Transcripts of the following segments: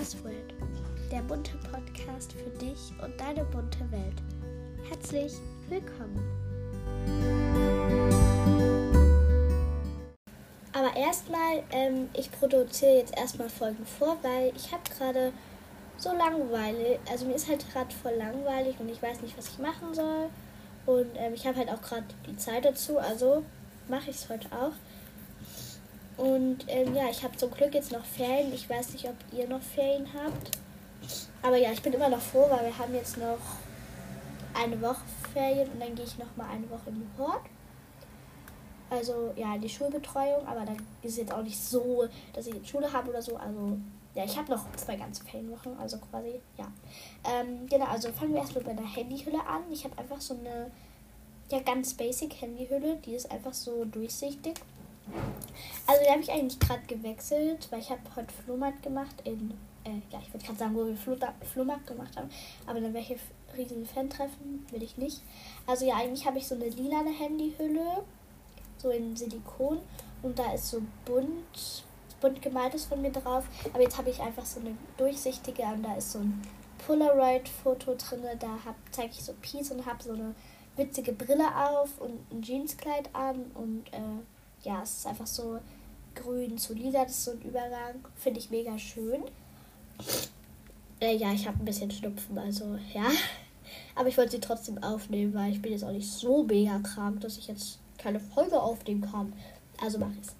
Buzzword, der bunte Podcast für dich und deine bunte Welt. Herzlich willkommen. Aber erstmal, ähm, ich produziere jetzt erstmal Folgen vor, weil ich habe gerade so langweilig, also mir ist halt gerade voll langweilig und ich weiß nicht, was ich machen soll. Und ähm, ich habe halt auch gerade die Zeit dazu, also mache ich es heute auch. Und ähm, ja, ich habe zum Glück jetzt noch Ferien. Ich weiß nicht, ob ihr noch Ferien habt. Aber ja, ich bin immer noch froh, weil wir haben jetzt noch eine Woche Ferien und dann gehe ich noch mal eine Woche in den Hort. Also ja, die Schulbetreuung, aber dann ist jetzt auch nicht so, dass ich jetzt Schule habe oder so. Also ja, ich habe noch zwei ganze Ferienwochen, also quasi, ja. Ähm, genau, also fangen wir erstmal bei der Handyhülle an. Ich habe einfach so eine, ja, ganz basic Handyhülle, die ist einfach so durchsichtig. Also die habe ich eigentlich gerade gewechselt, weil ich habe heute Flohmarkt gemacht in, äh, ja, ich würde gerade sagen, wo wir Flohmarkt gemacht haben, aber dann welche riesen Fan-Treffen will ich nicht. Also ja, eigentlich habe ich so eine lilane Handyhülle, so in Silikon und da ist so bunt, bunt gemaltes von mir drauf. Aber jetzt habe ich einfach so eine durchsichtige und da ist so ein Polaroid-Foto drin. Da zeige ich so Peace und habe so eine witzige Brille auf und ein Jeanskleid an und äh, ja, es ist einfach so grün zu lila, das ist so ein Übergang. Finde ich mega schön. Äh, ja, ich habe ein bisschen Schnupfen, also ja. Aber ich wollte sie trotzdem aufnehmen, weil ich bin jetzt auch nicht so mega krank, dass ich jetzt keine Folge aufnehmen kann. Also mache ich es.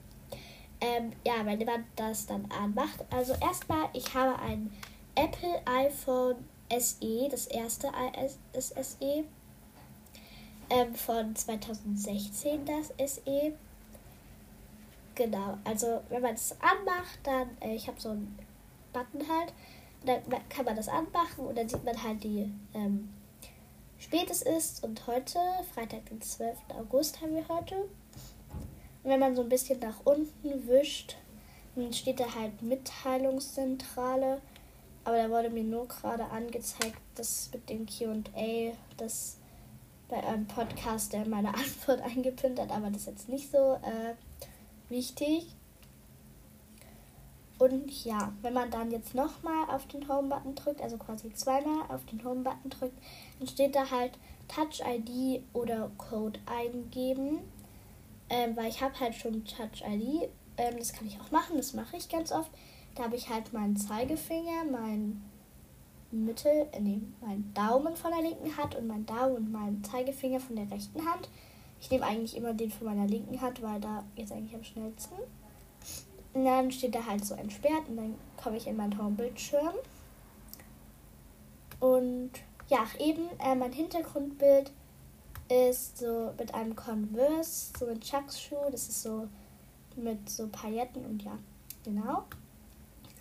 Ähm, ja, wenn man das dann anmacht. Also erstmal, ich habe ein Apple iPhone SE, das erste das SE. Ähm, von 2016 das SE. Genau, also wenn man es anmacht, dann, äh, ich habe so einen Button halt, dann kann man das anmachen und dann sieht man halt, wie ähm, spät es ist. Und heute, Freitag, den 12. August, haben wir heute. Und wenn man so ein bisschen nach unten wischt, dann steht da halt Mitteilungszentrale. Aber da wurde mir nur gerade angezeigt, dass mit dem QA, das bei einem Podcast, der meine Antwort eingepinnt hat, aber das ist jetzt nicht so. Äh, wichtig. Und ja, wenn man dann jetzt nochmal auf den Home-Button drückt, also quasi zweimal auf den Home-Button drückt, dann steht da halt Touch-ID oder Code eingeben. Ähm, weil ich habe halt schon Touch-ID. Ähm, das kann ich auch machen, das mache ich ganz oft. Da habe ich halt meinen Zeigefinger, meinen Mittel, äh, nee, meinen Daumen von der linken Hand und meinen Daumen und meinen Zeigefinger von der rechten Hand. Ich nehme eigentlich immer den von meiner linken Hand, weil da ist eigentlich am schnellsten. Und dann steht da halt so entsperrt und dann komme ich in meinen Homebildschirm. Und ja, eben äh, mein Hintergrundbild ist so mit einem Converse, so ein Chucks-Schuh. Das ist so mit so Pailletten und ja, genau.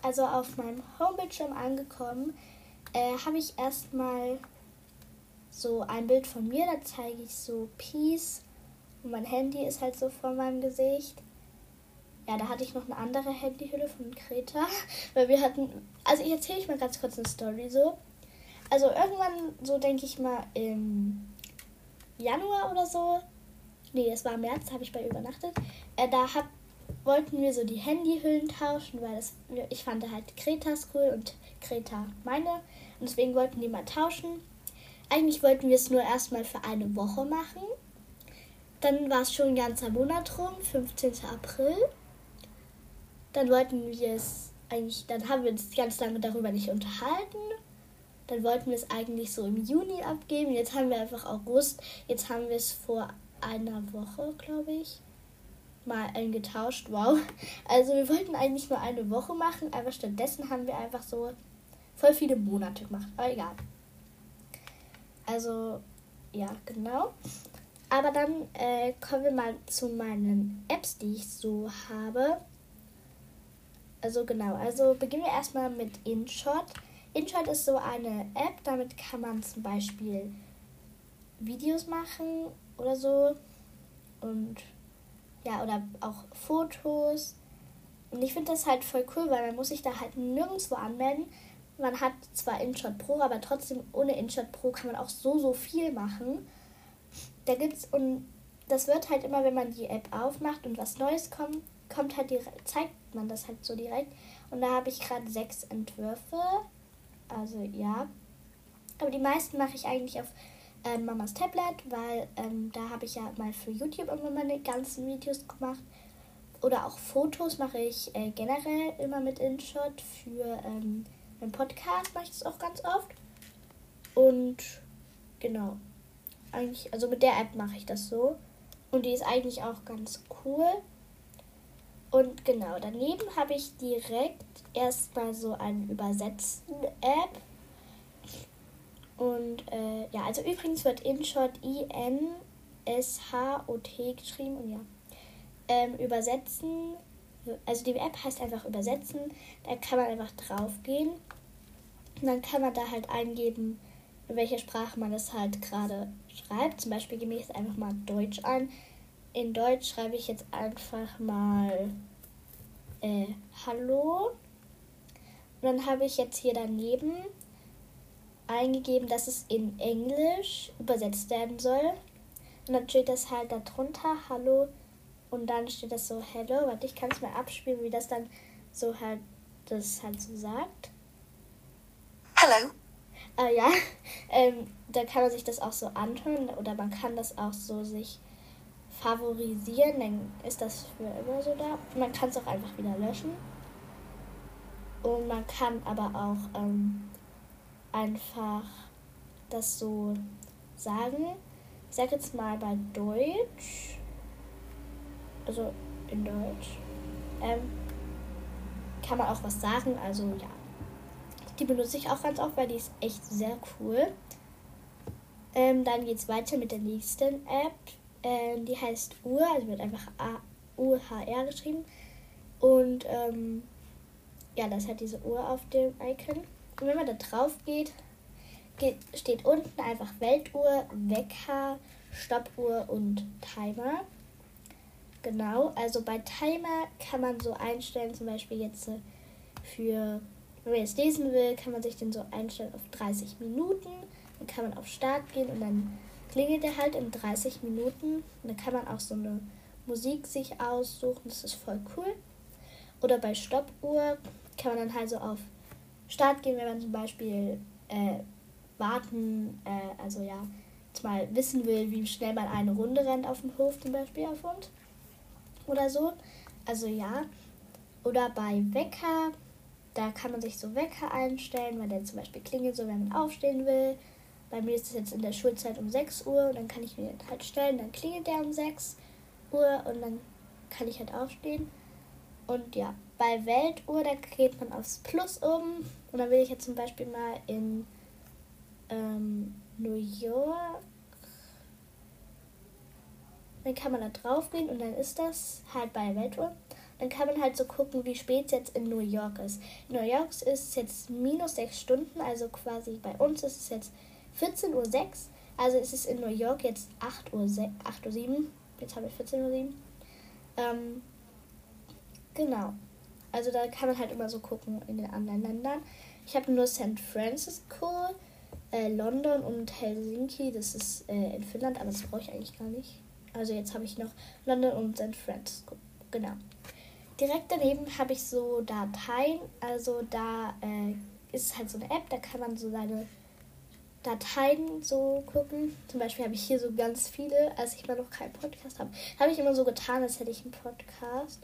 Also auf meinem Homebildschirm angekommen, äh, habe ich erstmal so ein Bild von mir. Da zeige ich so Peace und mein Handy ist halt so vor meinem Gesicht. Ja, da hatte ich noch eine andere Handyhülle von Kreta. Weil wir hatten. Also ich erzähle euch mal ganz kurz eine Story so. Also irgendwann, so denke ich mal, im Januar oder so. Nee, es war März, da habe ich bei übernachtet. Äh, da hab, wollten wir so die Handyhüllen tauschen, weil das, ich fand halt Kretas cool und Kreta meine. Und deswegen wollten die mal tauschen. Eigentlich wollten wir es nur erstmal für eine Woche machen. Dann war es schon ein ganzer Monat rum, 15. April. Dann wollten wir es eigentlich, dann haben wir uns ganz lange darüber nicht unterhalten. Dann wollten wir es eigentlich so im Juni abgeben. Jetzt haben wir einfach August. Jetzt haben wir es vor einer Woche, glaube ich, mal eingetauscht. Wow. Also wir wollten eigentlich nur eine Woche machen, aber stattdessen haben wir einfach so voll viele Monate gemacht. Aber egal. Also, ja, genau. Aber dann äh, kommen wir mal zu meinen Apps, die ich so habe. Also genau, also beginnen wir erstmal mit InShot. InShot ist so eine App, damit kann man zum Beispiel Videos machen oder so. Und ja, oder auch Fotos. Und ich finde das halt voll cool, weil man muss sich da halt nirgendwo anmelden. Man hat zwar InShot Pro, aber trotzdem ohne InShot Pro kann man auch so, so viel machen. Da gibt's und das wird halt immer, wenn man die App aufmacht und was Neues kommt, kommt halt direkt, zeigt man das halt so direkt. Und da habe ich gerade sechs Entwürfe. Also ja. Aber die meisten mache ich eigentlich auf äh, Mamas Tablet, weil ähm, da habe ich ja mal für YouTube immer meine ganzen Videos gemacht. Oder auch Fotos mache ich äh, generell immer mit InShot. Für ähm, meinen Podcast mache ich das auch ganz oft. Und genau. Eigentlich, also mit der App mache ich das so. Und die ist eigentlich auch ganz cool. Und genau, daneben habe ich direkt erstmal so eine Übersetzen-App. Und äh, ja, also übrigens wird InShot I-N-S-H-O-T geschrieben und ja. Ähm, übersetzen, also die App heißt einfach übersetzen. Da kann man einfach drauf gehen. Und dann kann man da halt eingeben, in welcher Sprache man das halt gerade schreibt. Zum Beispiel gebe ich jetzt einfach mal Deutsch ein. In Deutsch schreibe ich jetzt einfach mal äh, Hallo. Und dann habe ich jetzt hier daneben eingegeben, dass es in Englisch übersetzt werden soll. Und dann steht das halt darunter, Hallo. Und dann steht das so Hello. Warte, ich kann es mal abspielen, wie das dann so halt das halt so sagt. Hello. Äh, ja, ähm, da kann man sich das auch so anhören oder man kann das auch so sich favorisieren, dann ist das für immer so da. Man kann es auch einfach wieder löschen. Und man kann aber auch ähm, einfach das so sagen. Ich sage jetzt mal bei Deutsch, also in Deutsch, ähm, kann man auch was sagen. Also ja, die benutze ich auch ganz oft, weil die ist echt sehr cool. Ähm, dann geht es weiter mit der nächsten App. Ähm, die heißt Uhr, also wird einfach A-U-H-R geschrieben. Und ähm, ja, das hat diese Uhr auf dem Icon. Und wenn man da drauf geht, geht steht unten einfach Weltuhr, Wecker, Stoppuhr und Timer. Genau, also bei Timer kann man so einstellen, zum Beispiel jetzt äh, für, wenn man jetzt lesen will, kann man sich den so einstellen auf 30 Minuten. Dann kann man auf Start gehen und dann klingelt er halt in 30 Minuten. Und dann kann man auch so eine Musik sich aussuchen. Das ist voll cool. Oder bei Stoppuhr kann man dann halt so auf Start gehen, wenn man zum Beispiel äh, warten, äh, also ja, jetzt mal wissen will, wie schnell man eine Runde rennt auf dem Hof zum Beispiel auf Hund. Oder so. Also ja. Oder bei Wecker, da kann man sich so Wecker einstellen, weil der zum Beispiel klingelt so, wenn man aufstehen will. Bei mir ist es jetzt in der Schulzeit um 6 Uhr und dann kann ich mir halt stellen, dann klingelt der um 6 Uhr und dann kann ich halt aufstehen. Und ja, bei Weltuhr, da geht man aufs Plus oben und dann will ich jetzt zum Beispiel mal in ähm, New York. Dann kann man da drauf gehen und dann ist das halt bei Weltuhr. Dann kann man halt so gucken, wie spät es jetzt in New York ist. In New York ist es jetzt minus 6 Stunden, also quasi bei uns ist es jetzt 14.06 Uhr. Also ist es in New York jetzt 8 Uhr, 8 Uhr 7. Jetzt habe ich 14 Uhr 7. Ähm, genau. Also da kann man halt immer so gucken in den anderen Ländern. Ich habe nur San Francisco, äh, London und Helsinki. Das ist äh, in Finnland, aber das brauche ich eigentlich gar nicht. Also jetzt habe ich noch London und San Francisco. Genau. Direkt daneben habe ich so Dateien. Also da äh, ist halt so eine App, da kann man so seine Dateien so gucken. Zum Beispiel habe ich hier so ganz viele, als ich mal noch keinen Podcast habe. Habe ich immer so getan, als hätte ich einen Podcast.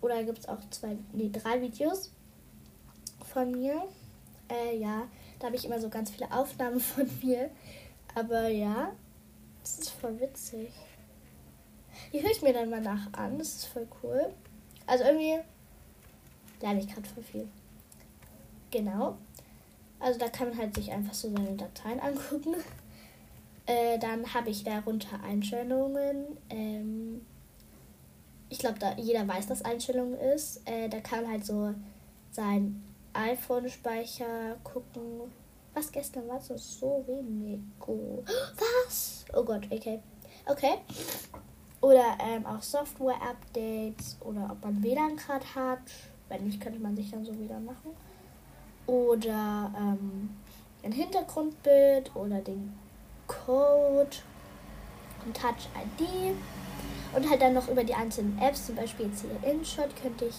Oder gibt es auch zwei, nee, drei Videos von mir. Äh, ja, da habe ich immer so ganz viele Aufnahmen von mir. Aber ja, das ist voll witzig. Die höre ich mir dann mal nach an. Das ist voll cool. Also irgendwie lerne ich gerade voll viel. Genau. Also da kann man halt sich einfach so seine Dateien angucken. Äh, dann habe ich darunter Einstellungen. Ähm, ich glaube, da jeder weiß, was Einstellungen ist. Äh, da kann man halt so sein iPhone-Speicher gucken. Was gestern war so so wenig. Was? Oh Gott, okay. Okay. Oder ähm, auch Software-Updates oder ob man WLAN gerade hat. Wenn nicht, könnte man sich dann so wieder machen oder ähm, ein Hintergrundbild oder den Code ein Touch ID und halt dann noch über die einzelnen Apps, zum Beispiel jetzt hier InShot, könnte ich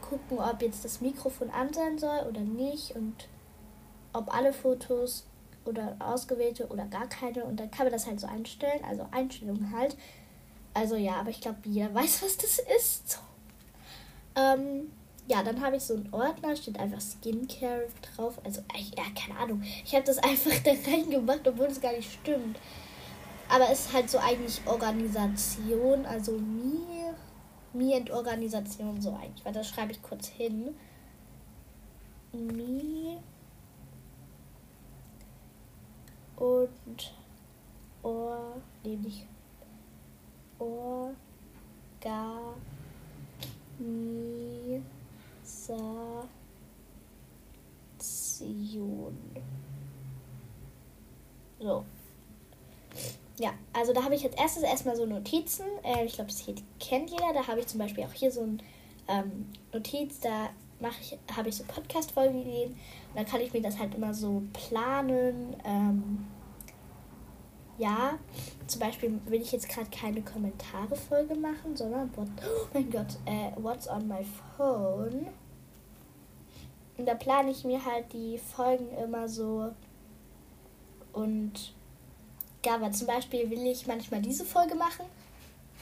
gucken, ob jetzt das Mikrofon an sein soll oder nicht und ob alle Fotos oder ausgewählte oder gar keine und dann kann man das halt so einstellen, also Einstellungen halt. Also ja, aber ich glaube, jeder weiß, was das ist. Ähm, ja, dann habe ich so einen Ordner, steht einfach Skincare drauf. Also, ja, keine Ahnung. Ich habe das einfach da reingemacht, obwohl es gar nicht stimmt. Aber es ist halt so eigentlich Organisation, also mir, mir und Organisation so eigentlich, weil das schreibe ich kurz hin. Me und Or, nee, nicht Organisation. So. Ja, also da habe ich als erstes erstmal so Notizen. Äh, ich glaube, das kennt jeder. Da habe ich zum Beispiel auch hier so ein ähm, Notiz, da mache ich, habe ich so Podcast-Folgen gesehen. Und dann kann ich mir das halt immer so planen. Ähm, ja, zum Beispiel will ich jetzt gerade keine Kommentare-Folge machen, sondern what, oh mein Gott, äh, What's on my phone? Und da plane ich mir halt die Folgen immer so und ja, aber zum Beispiel will ich manchmal diese Folge machen,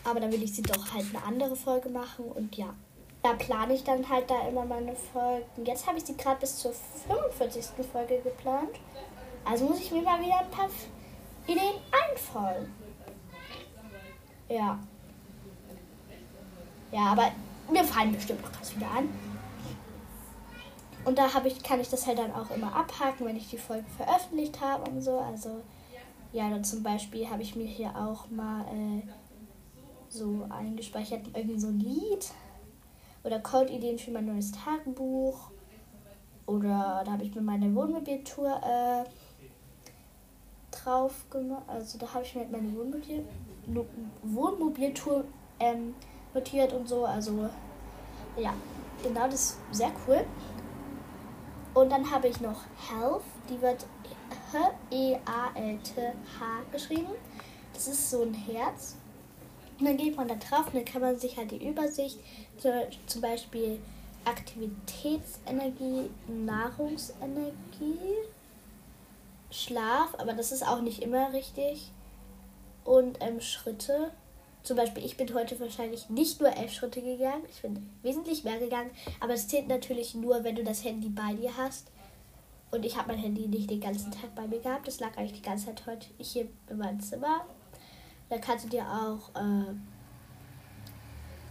aber dann will ich sie doch halt eine andere Folge machen und ja. Da plane ich dann halt da immer meine Folgen. Jetzt habe ich sie gerade bis zur 45. Folge geplant. Also muss ich mir mal wieder ein paar Ideen einfallen. Ja. Ja, aber mir fallen bestimmt noch was wieder an. Und da ich, kann ich das halt dann auch immer abhaken, wenn ich die Folge veröffentlicht habe und so. Also ja, dann zum Beispiel habe ich mir hier auch mal äh, so eingespeichert, irgendwie so ein Lied oder Code-Ideen für mein neues Tagebuch. Oder da habe ich mir meine Wohnmobiltour äh, drauf gemacht. Also da habe ich mir meine Wohnmobil Wohnmobiltour ähm, notiert und so. Also ja, genau, das ist sehr cool. Und dann habe ich noch Health, die wird H-E-A-L-T-H geschrieben. Das ist so ein Herz. Und dann geht man da drauf und dann kann man sich halt die Übersicht, zum Beispiel Aktivitätsenergie, Nahrungsenergie, Schlaf, aber das ist auch nicht immer richtig. Und ähm, Schritte. Zum Beispiel, ich bin heute wahrscheinlich nicht nur elf Schritte gegangen. Ich bin wesentlich mehr gegangen. Aber es zählt natürlich nur, wenn du das Handy bei dir hast. Und ich habe mein Handy nicht den ganzen Tag bei mir gehabt. Das lag eigentlich die ganze Zeit heute hier in meinem Zimmer. Da kannst du dir auch äh,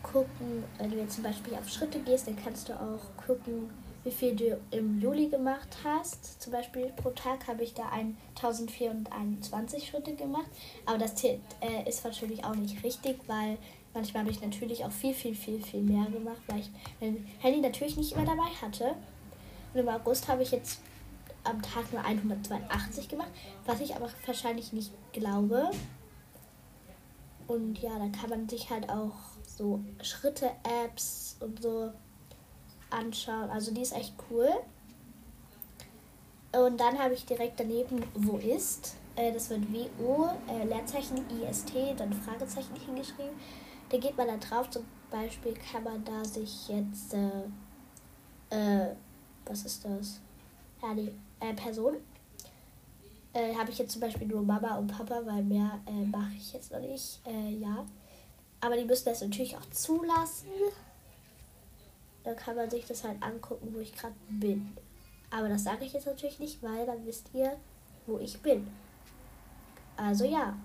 gucken, wenn du jetzt zum Beispiel auf Schritte gehst, dann kannst du auch gucken, wie viel du im Juli gemacht hast. Zum Beispiel pro Tag habe ich da 1421 Schritte gemacht. Aber das äh, ist natürlich auch nicht richtig, weil manchmal habe ich natürlich auch viel, viel, viel, viel mehr gemacht, weil ich mein Handy natürlich nicht immer dabei hatte. Und im August habe ich jetzt am Tag nur 182 gemacht, was ich aber wahrscheinlich nicht glaube. Und ja, da kann man sich halt auch so Schritte-Apps und so anschauen. Also die ist echt cool. Und dann habe ich direkt daneben Wo ist. Äh, das wird W-O, äh, Leerzeichen I-S-T, dann Fragezeichen hingeschrieben. Da geht man da drauf. Zum Beispiel kann man da sich jetzt. Äh, äh was ist das? Ja, die äh, Person. Äh, habe ich jetzt zum Beispiel nur Mama und Papa, weil mehr äh, mache ich jetzt noch nicht. Äh, ja. Aber die müssen das natürlich auch zulassen. Dann kann man sich das halt angucken, wo ich gerade bin. Aber das sage ich jetzt natürlich nicht, weil dann wisst ihr, wo ich bin. Also ja,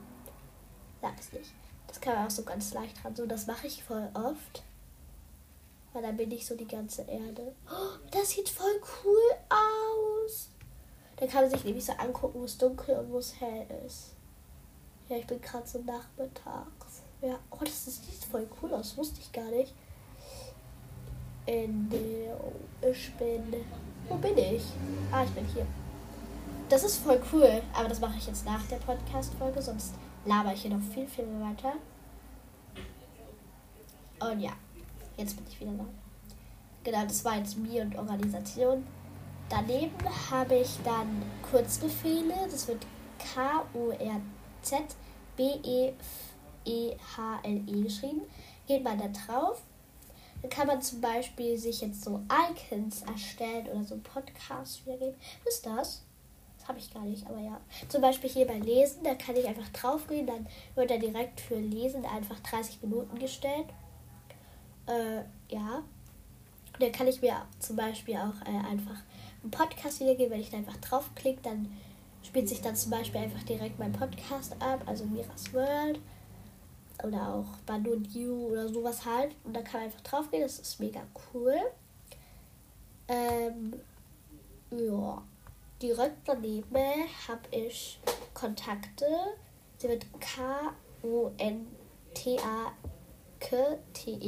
sag es nicht. Das kann man auch so ganz leicht dran. So, das mache ich voll oft. Weil dann bin ich so die ganze Erde. Oh, das sieht voll cool aus. Dann kann man sich nämlich so angucken, wo es dunkel und wo es hell ist. Ja, ich bin gerade so nachmittags. Ja, oh, das, das sieht voll cool aus. Wusste ich gar nicht. In der, ich bin. Wo bin ich? Ah, ich bin hier. Das ist voll cool, aber das mache ich jetzt nach der Podcast-Folge, sonst laber ich hier noch viel, viel weiter. Und ja, jetzt bin ich wieder da. Genau, das war jetzt mir und Organisation. Daneben habe ich dann Kurzbefehle, das wird K-O-R-Z B-E-E-H-L-E -E geschrieben. Geht man da drauf. Kann man zum Beispiel sich jetzt so Icons erstellen oder so einen Podcast wiedergeben. Was ist das? Das habe ich gar nicht, aber ja. Zum Beispiel hier bei Lesen, da kann ich einfach draufgehen, dann wird er direkt für Lesen einfach 30 Minuten gestellt. Äh, ja. dann kann ich mir zum Beispiel auch äh, einfach einen Podcast wiedergeben. Wenn ich da einfach draufklicke, dann spielt sich dann zum Beispiel einfach direkt mein Podcast ab, also Miras World oder auch Banu und You oder sowas halt. Und da kann man einfach drauf gehen, das ist mega cool. Ähm, ja. Direkt daneben habe ich Kontakte. Sie wird K-O-N-T-A-K-T-E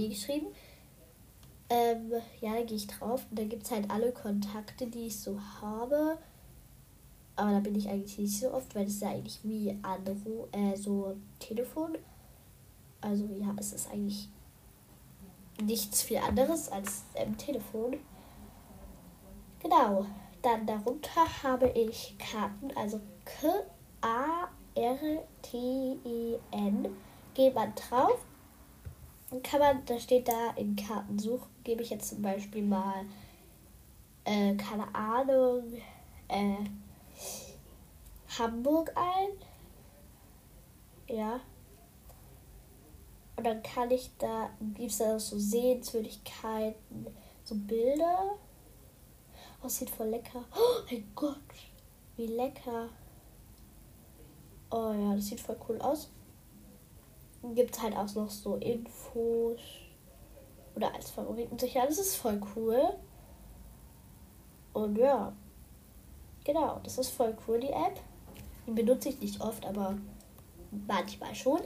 geschrieben. Ähm, ja, da gehe ich drauf. Und da gibt es halt alle Kontakte, die ich so habe. Aber da bin ich eigentlich nicht so oft, weil es ist ja eigentlich wie Anruf, äh, so Telefon. Also ja, es ist eigentlich nichts viel anderes als im Telefon. Genau. Dann darunter habe ich Karten, also K-A-R-T-E-N. Geht man drauf. Dann kann man, da steht da in Karten suchen, gebe ich jetzt zum Beispiel mal, äh, keine Ahnung, äh, Hamburg ein. Ja. Und dann kann ich da, gibt es da so Sehenswürdigkeiten, so Bilder. Oh, sieht voll lecker. Oh mein Gott, wie lecker. Oh ja, das sieht voll cool aus. Gibt es halt auch noch so Infos oder als Favoriten sicher. Das ist voll cool. Und ja, genau, das ist voll cool, die App. Die benutze ich nicht oft, aber manchmal schon.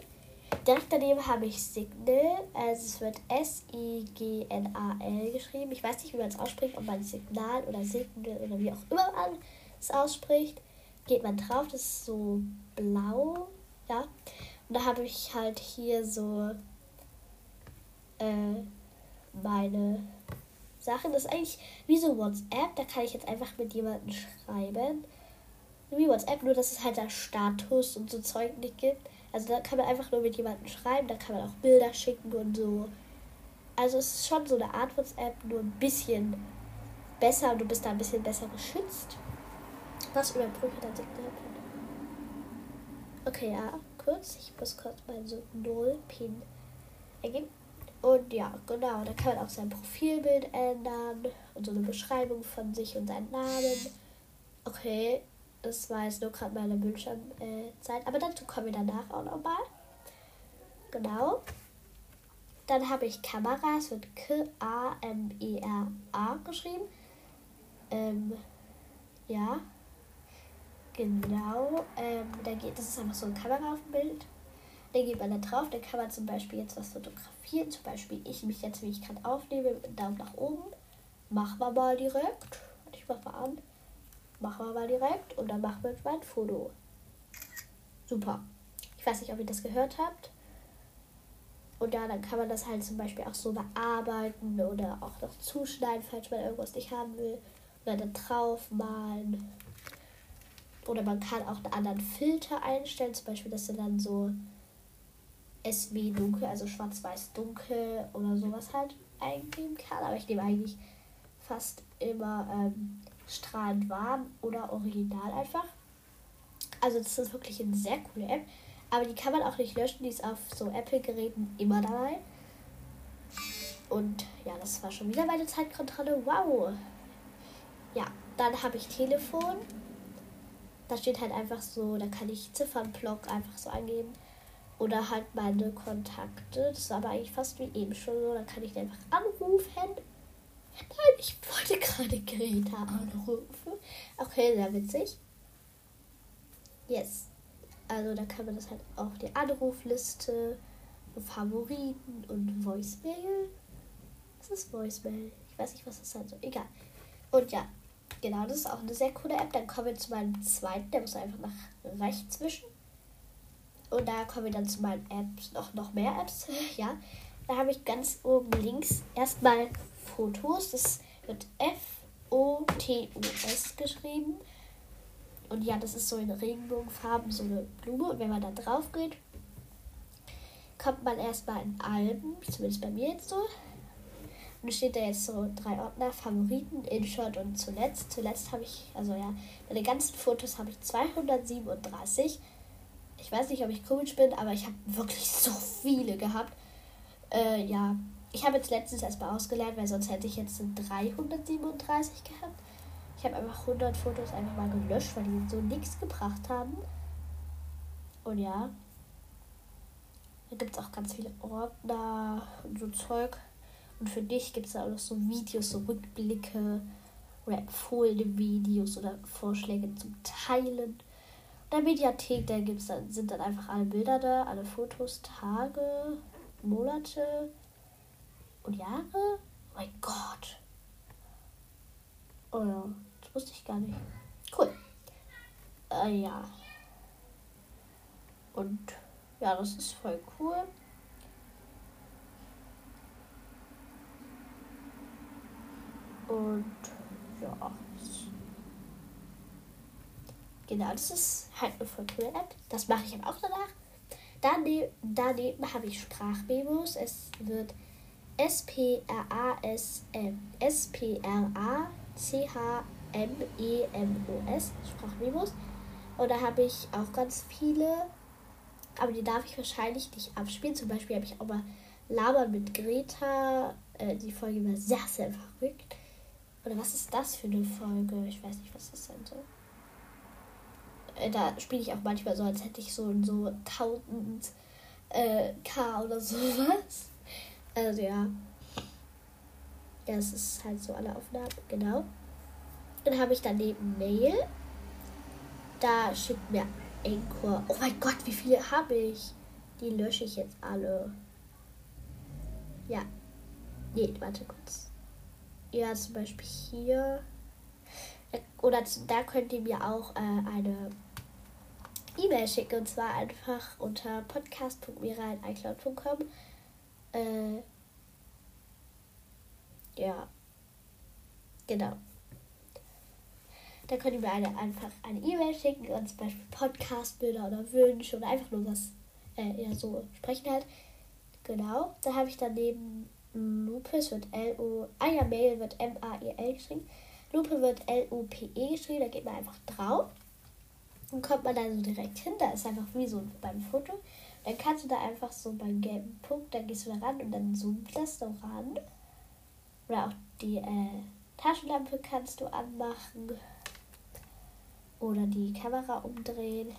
Direkt daneben habe ich Signal. Also es wird S-I-G-N-A-L geschrieben. Ich weiß nicht, wie man es ausspricht, ob man Signal oder Signal oder wie auch immer man es ausspricht. Geht man drauf, das ist so blau. Ja. Und da habe ich halt hier so äh, meine Sachen. Das ist eigentlich wie so WhatsApp. Da kann ich jetzt einfach mit jemandem schreiben wie WhatsApp, nur dass es halt da Status und so Zeug nicht gibt. Also da kann man einfach nur mit jemandem schreiben, da kann man auch Bilder schicken und so. Also es ist schon so eine Art WhatsApp, nur ein bisschen besser und du bist da ein bisschen besser geschützt. Was überbrücke dann Signal? Okay, ja, kurz. Ich muss kurz meinen so Null-Pin ergeben. Und ja, genau, da kann man auch sein Profilbild ändern und so eine Beschreibung von sich und seinen Namen. Okay, das war jetzt nur gerade meine Bildschirmzeit. Aber dazu kommen wir danach auch nochmal. Genau. Dann habe ich Kamera. Es wird K-A-M-E-R-A geschrieben. Ähm, ja. Genau. Ähm, da geht, das ist einfach so eine Kamera auf dem Bild. Da geht man da drauf. Da kann man zum Beispiel jetzt was fotografieren. Zum Beispiel ich mich jetzt, wie ich gerade aufnehme, mit Daumen nach oben. Machen wir mal direkt. Ich mach mal an. Machen wir mal direkt und dann machen wir mal ein Foto. Super. Ich weiß nicht, ob ihr das gehört habt. Und ja, dann kann man das halt zum Beispiel auch so bearbeiten oder auch noch zuschneiden, falls man irgendwas nicht haben will. Oder dann drauf malen. Oder man kann auch einen anderen Filter einstellen, zum Beispiel, dass er dann so SW dunkel, also schwarz-weiß dunkel oder sowas halt eingeben kann. Aber ich nehme eigentlich fast immer ähm, strahlend warm oder original einfach. Also das ist wirklich eine sehr coole App. Aber die kann man auch nicht löschen, die ist auf so Apple-Geräten immer dabei. Und ja, das war schon wieder meine Zeitkontrolle. Wow! Ja, dann habe ich Telefon. Da steht halt einfach so, da kann ich Ziffernblock einfach so angeben. Oder halt meine Kontakte. Das ist aber eigentlich fast wie eben schon so. Da kann ich einfach anrufen. Nein, ich wollte gerade Greta anrufen. Okay, sehr witzig. Yes. Also da kann man das halt auf die Anrufliste, Favoriten und Voicemail. Was ist Voicemail? Ich weiß nicht, was das sein soll. Egal. Und ja, genau, das ist auch eine sehr coole App. Dann kommen wir zu meinem zweiten, der muss einfach nach rechts wischen. Und da kommen wir dann zu meinen Apps, noch, noch mehr Apps. ja, da habe ich ganz oben links erstmal Fotos. Das wird F-O-T-O-S geschrieben. Und ja, das ist so in Regenbogenfarben so eine Blume. Und wenn man da drauf geht, kommt man erstmal in Alben, zumindest bei mir jetzt so. Und steht da jetzt so drei Ordner, Favoriten, InShot und zuletzt. Zuletzt habe ich, also ja, bei den ganzen Fotos habe ich 237. Ich weiß nicht, ob ich komisch bin, aber ich habe wirklich so viele gehabt. Äh, ja, ich habe jetzt letztens erstmal ausgelernt, weil sonst hätte ich jetzt 337 gehabt. Ich habe einfach 100 Fotos einfach mal gelöscht, weil die so nichts gebracht haben. Und ja, da gibt es auch ganz viele Ordner und so Zeug. Und für dich gibt es auch noch so Videos, so Rückblicke oder empfohlene Videos oder Vorschläge zum Teilen. In der Mediathek, da gibt's dann, sind dann einfach alle Bilder da, alle Fotos, Tage, Monate und Jahre. Oh mein Gott. Oh ja, das wusste ich gar nicht. Cool. Äh, ja. Und ja, das ist voll cool. Und ja. Genau, das ist halt eine voll coole App. Das mache ich aber auch danach. Daneben, daneben habe ich Sprachmemos. Es wird S-P-R-A-C-H-M-E-M-O-S Sprachmemos. Und da habe ich auch ganz viele. Aber die darf ich wahrscheinlich nicht abspielen. Zum Beispiel habe ich auch mal Labern mit Greta. Äh, die Folge war sehr, sehr verrückt. Oder was ist das für eine Folge? Ich weiß nicht, was das sein soll. Äh, da spiele ich auch manchmal so, als hätte ich so so 1000 äh, K oder sowas. Also ja. Das ist halt so alle Aufnahmen, genau. Dann habe ich daneben Mail. Da schickt mir Anchor. Oh mein Gott, wie viele habe ich? Die lösche ich jetzt alle. Ja. Nee, warte kurz ja, zum Beispiel hier. Oder da könnt ihr mir auch äh, eine E-Mail schicken. Und zwar einfach unter podcast.mira.icloud.com. Äh, ja. Genau. Da könnt ihr mir eine, einfach eine E-Mail schicken und zum Beispiel Podcastbilder oder Wünsche oder einfach nur was äh, eher so sprechen halt. Genau. Da habe ich daneben Lupus wird L-O. Ah ja, Mail wird M-A-E-L geschrieben. Lupe wird L-U-P-E geschrieben. Da geht man einfach drauf. Dann kommt man da so direkt hin. Da ist einfach wie so beim Foto. Dann kannst du da einfach so beim gelben Punkt, dann gehst du da ran und dann zoomt das so ran. Oder auch die äh, Taschenlampe kannst du anmachen. Oder die Kamera umdrehen.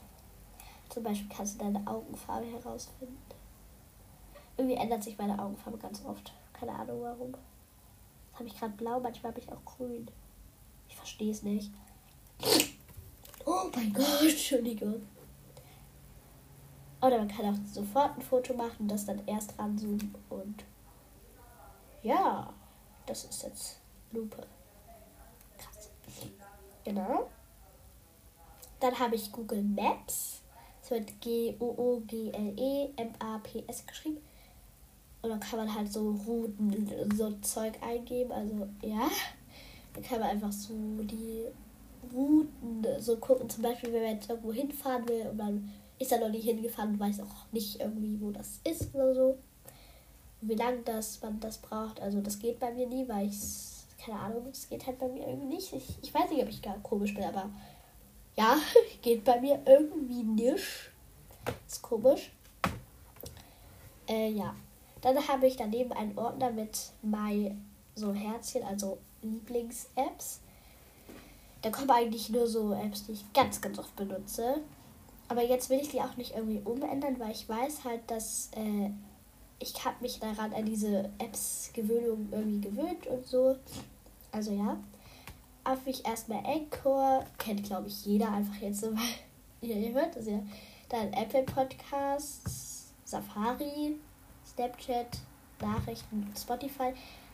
Zum Beispiel kannst du deine Augenfarbe herausfinden. Irgendwie ändert sich meine Augenfarbe ganz oft. Keine Ahnung warum. Jetzt habe ich gerade blau, manchmal habe ich auch grün. Ich verstehe es nicht. Oh mein Gott, Entschuldigung. Oder man kann auch sofort ein Foto machen und das dann erst ranzoomen und ja, das ist jetzt Lupe. Krass. Genau. Dann habe ich Google Maps. Es wird G-O-O-G-L-E-M-A-P-S geschrieben. Und dann kann man halt so Routen, so Zeug eingeben. Also ja, dann kann man einfach so die Routen so gucken. Zum Beispiel, wenn man jetzt irgendwo hinfahren will und man ist da noch nicht hingefahren weiß auch nicht irgendwie, wo das ist oder so. Wie lange das man das braucht. Also das geht bei mir nie, weil ich keine Ahnung, es geht halt bei mir irgendwie nicht. Ich, ich weiß nicht, ob ich gar komisch bin, aber ja, geht bei mir irgendwie nicht. Ist komisch. Äh, ja. Dann habe ich daneben einen Ordner mit My so Herzchen, also Lieblings-Apps. Da kommen eigentlich nur so Apps, die ich ganz, ganz oft benutze. Aber jetzt will ich die auch nicht irgendwie umändern, weil ich weiß halt, dass äh, ich habe mich daran an diese Apps-Gewöhnung irgendwie gewöhnt und so. Also ja. Habe ich erstmal Anchor, kennt glaube ich jeder einfach jetzt so, weil ihr hört das ja. Dann Apple Podcasts, Safari, Snapchat, Nachrichten, Spotify.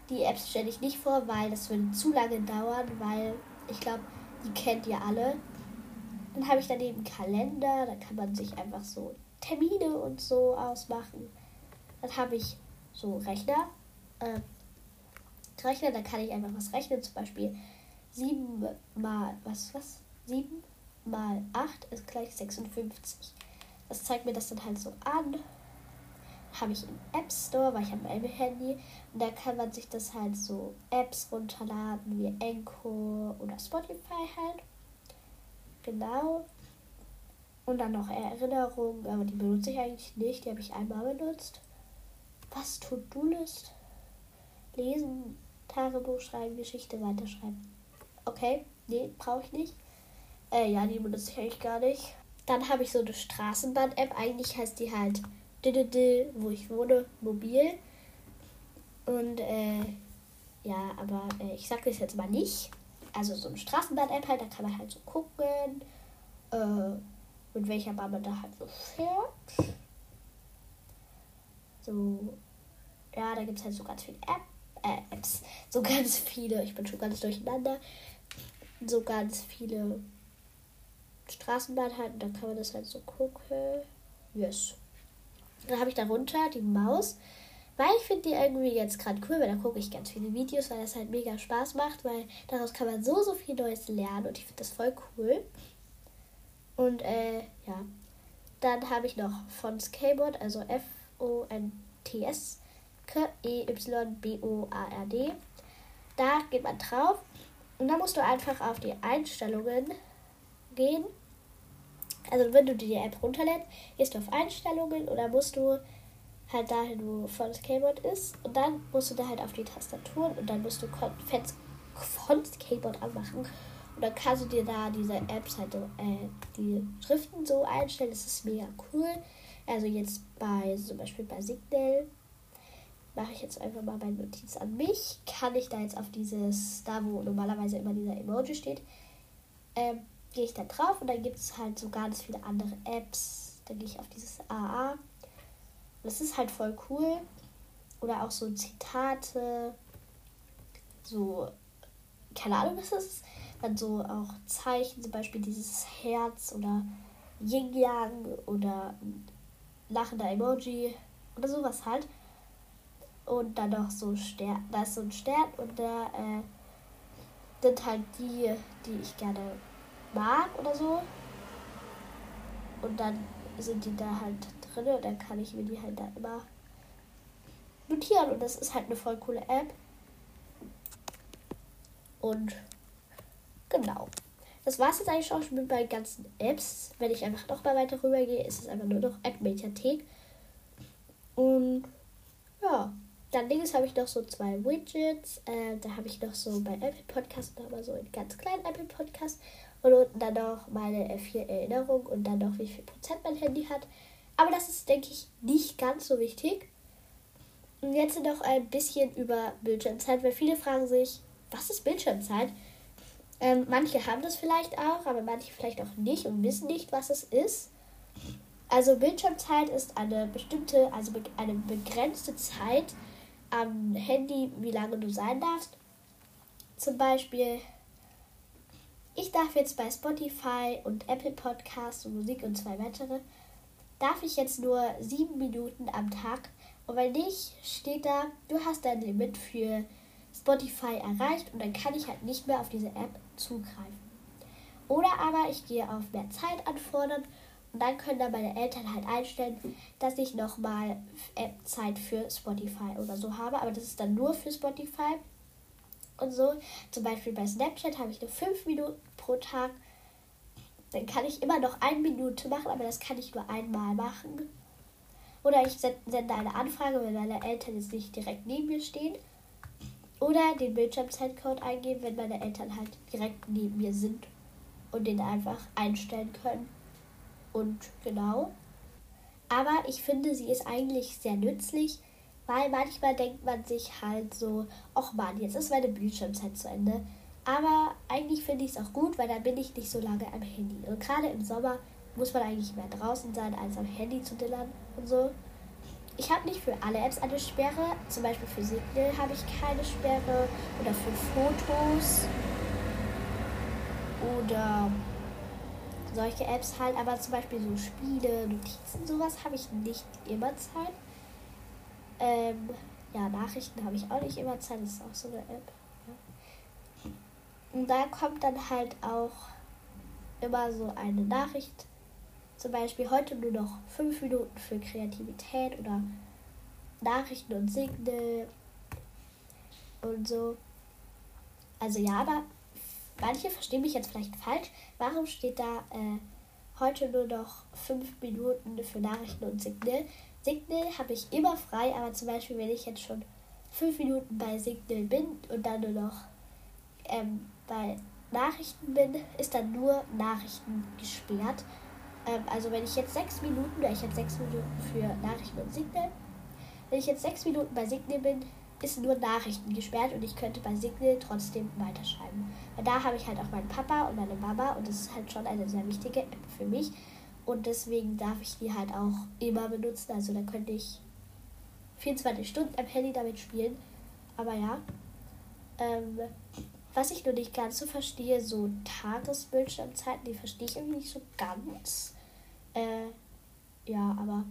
Die Apps stelle ich nicht vor, weil das würde zu lange dauern, weil ich glaube, die kennt ihr alle. Dann habe ich daneben Kalender, da kann man sich einfach so Termine und so ausmachen. Dann habe ich so Rechner. Äh, Rechner, da kann ich einfach was rechnen, zum Beispiel 7 mal, was, was? 7 mal 8 ist gleich 56. Das zeigt mir das dann halt so an. habe ich im App Store, weil ich habe mein Handy und da kann man sich das halt so Apps runterladen wie Anchor oder Spotify halt. Genau. Und dann noch Erinnerungen, aber die benutze ich eigentlich nicht, die habe ich einmal benutzt. Was tut du list Lesen, Tagebuch schreiben, Geschichte weiterschreiben. Okay, nee, brauche ich nicht. Äh, ja, die benutze ich eigentlich gar nicht. Dann habe ich so eine Straßenbahn-App. Eigentlich heißt die halt wo ich wohne, mobil. Und äh, ja, aber äh, ich sage das jetzt mal nicht. Also so eine Straßenbahn-App halt, da kann man halt so gucken, äh, mit welcher Bahn man da halt so fährt. So, ja, da gibt es halt so ganz viele App, äh, Apps, so ganz viele, ich bin schon ganz durcheinander, so ganz viele Straßenbahn halt, da kann man das halt so gucken. Yes. Dann habe ich darunter die Maus, weil ich finde die irgendwie jetzt gerade cool, weil da gucke ich ganz viele Videos, weil das halt mega Spaß macht, weil daraus kann man so, so viel Neues lernen und ich finde das voll cool. Und äh, ja, dann habe ich noch von Skateboard, also F-O-N-T-S, K-E-Y-B-O-A-R-D. Da geht man drauf und dann musst du einfach auf die Einstellungen gehen also wenn du dir die App runterlädst, gehst du auf Einstellungen oder musst du halt dahin, wo von Skateboard ist. Und dann musst du da halt auf die Tastaturen und dann musst du von Skateboard anmachen. Und dann kannst du dir da diese Apps halt, äh, die Schriften so einstellen. Das ist mega cool. Also jetzt bei, zum Beispiel bei Signal, mache ich jetzt einfach mal meine Notiz an mich. Kann ich da jetzt auf dieses, da wo normalerweise immer dieser Emoji steht, ähm, gehe ich da drauf und dann gibt es halt so ganz viele andere Apps. Dann gehe ich auf dieses AA. Das ist halt voll cool. Oder auch so Zitate. So, keine Ahnung, was das ist. Dann so auch Zeichen, zum Beispiel dieses Herz oder Yin-Yang oder lachender Emoji oder sowas halt. Und dann noch so Stern, da ist so ein Stern und da äh, sind halt die, die ich gerne mag oder so. Und dann sind die da halt drin und dann kann ich mir die halt da immer notieren. Und das ist halt eine voll coole App. Und genau. Das war es jetzt eigentlich auch schon mit meinen ganzen Apps. Wenn ich einfach noch mal weiter rüber gehe, ist es einfach nur noch App-Mediathek. Und ja, dann links habe ich noch so zwei Widgets. Äh, da habe ich noch so bei Apple Podcast nochmal so einen ganz kleinen Apple Podcast. Und unten dann noch meine vier Erinnerungen und dann noch wie viel Prozent mein Handy hat. Aber das ist, denke ich, nicht ganz so wichtig. Und jetzt noch ein bisschen über Bildschirmzeit, weil viele fragen sich, was ist Bildschirmzeit? Ähm, manche haben das vielleicht auch, aber manche vielleicht auch nicht und wissen nicht, was es ist. Also Bildschirmzeit ist eine bestimmte, also eine begrenzte Zeit am Handy, wie lange du sein darfst. Zum Beispiel ich darf jetzt bei Spotify und Apple Podcasts und Musik und zwei weitere, darf ich jetzt nur sieben Minuten am Tag. Und wenn nicht, steht da, du hast dein Limit für Spotify erreicht und dann kann ich halt nicht mehr auf diese App zugreifen. Oder aber ich gehe auf mehr Zeit anfordern und dann können dann meine Eltern halt einstellen, dass ich nochmal App-Zeit für Spotify oder so habe. Aber das ist dann nur für Spotify und so. Zum Beispiel bei Snapchat habe ich nur 5 Minuten pro Tag. Dann kann ich immer noch eine Minute machen, aber das kann ich nur einmal machen. Oder ich sende eine Anfrage, wenn meine Eltern jetzt nicht direkt neben mir stehen. Oder den Bildschirmzeitcode eingeben, wenn meine Eltern halt direkt neben mir sind und den einfach einstellen können. Und genau. Aber ich finde, sie ist eigentlich sehr nützlich, weil manchmal denkt man sich halt so, ach man, jetzt ist meine Bildschirmzeit zu Ende. Aber eigentlich finde ich es auch gut, weil dann bin ich nicht so lange am Handy. Und gerade im Sommer muss man eigentlich mehr draußen sein, als am Handy zu dillern und so. Ich habe nicht für alle Apps eine Sperre. Zum Beispiel für Signal habe ich keine Sperre. Oder für Fotos. Oder solche Apps halt. Aber zum Beispiel so Spiele, Notizen, sowas habe ich nicht immer Zeit. Ähm, ja, Nachrichten habe ich auch nicht immer Zeit. Das ist auch so eine App. Und da kommt dann halt auch immer so eine Nachricht. Zum Beispiel heute nur noch fünf Minuten für Kreativität oder Nachrichten und Signal und so. Also ja, aber manche verstehen mich jetzt vielleicht falsch. Warum steht da äh, heute nur noch 5 Minuten für Nachrichten und Signal? Signal habe ich immer frei, aber zum Beispiel, wenn ich jetzt schon 5 Minuten bei Signal bin und dann nur noch ähm, bei Nachrichten bin, ist dann nur Nachrichten gesperrt. Ähm, also wenn ich jetzt 6 Minuten, ich jetzt 6 Minuten für Nachrichten und Signal, wenn ich jetzt 6 Minuten bei Signal bin, ist nur Nachrichten gesperrt und ich könnte bei Signal trotzdem weiterschreiben. Weil da habe ich halt auch meinen Papa und meine Mama und das ist halt schon eine sehr wichtige App für mich. Und deswegen darf ich die halt auch immer benutzen. Also da könnte ich 24 Stunden am Handy damit spielen. Aber ja. Ähm, was ich nur nicht ganz so verstehe, so Tagesbildschirmzeiten, die verstehe ich irgendwie nicht so ganz. Äh, ja, aber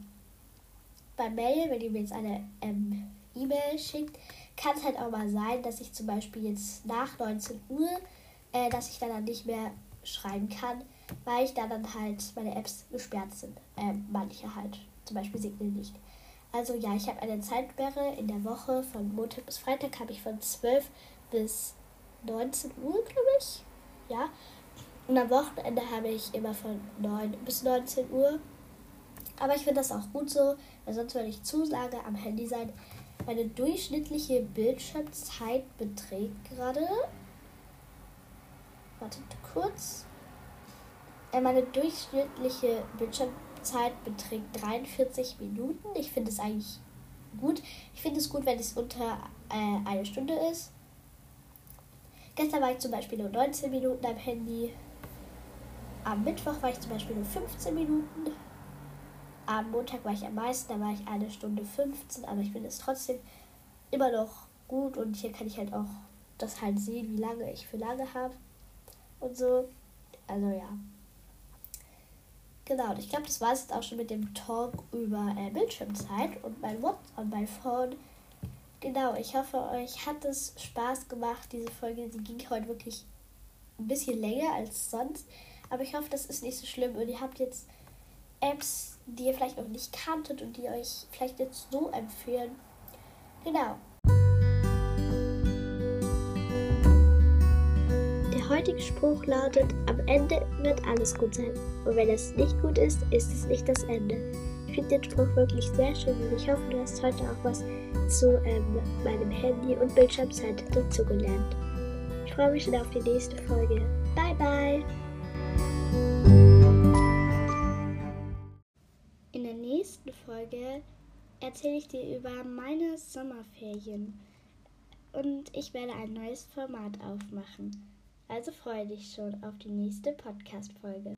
bei Mail, wenn ihr mir jetzt eine ähm, E-Mail schickt, kann es halt auch mal sein, dass ich zum Beispiel jetzt nach 19 Uhr, äh, dass ich dann, dann nicht mehr schreiben kann, weil ich da dann halt meine Apps gesperrt sind. Äh, manche halt, zum Beispiel Signal nicht. Also ja, ich habe eine Zeitsperre in der Woche von Montag bis Freitag habe ich von 12 bis 19 Uhr, glaube ich. Ja. Und am Wochenende habe ich immer von 9 bis 19 Uhr. Aber ich finde das auch gut so, weil sonst würde ich zu lange am Handy sein. Meine durchschnittliche Bildschirmzeit beträgt gerade. Wartet kurz. Äh, meine durchschnittliche Bildschirmzeit beträgt 43 Minuten. Ich finde es eigentlich gut. Ich finde es gut, wenn es unter äh, eine Stunde ist. Gestern war ich zum Beispiel nur 19 Minuten am Handy. Am Mittwoch war ich zum Beispiel nur 15 Minuten. Am Montag war ich am meisten, da war ich eine Stunde 15, aber ich finde es trotzdem immer noch gut und hier kann ich halt auch das halt sehen, wie lange ich für lange habe und so. Also ja. Genau, und ich glaube, das war es jetzt auch schon mit dem Talk über äh, Bildschirmzeit und mein WhatsApp und mein Phone. Genau, ich hoffe, euch hat es Spaß gemacht, diese Folge. Sie ging heute wirklich ein bisschen länger als sonst. Aber ich hoffe, das ist nicht so schlimm und ihr habt jetzt Apps, die ihr vielleicht noch nicht kanntet und die euch vielleicht jetzt so empfehlen. Genau. Der heutige Spruch lautet, am Ende wird alles gut sein. Und wenn es nicht gut ist, ist es nicht das Ende. Ich finde den Spruch wirklich sehr schön und ich hoffe, du hast heute auch was zu ähm, meinem Handy und Bildschirmzeit dazugelernt. Ich freue mich schon auf die nächste Folge. Bye bye! In der nächsten Folge erzähle ich dir über meine Sommerferien und ich werde ein neues Format aufmachen. Also freue dich schon auf die nächste Podcast-Folge.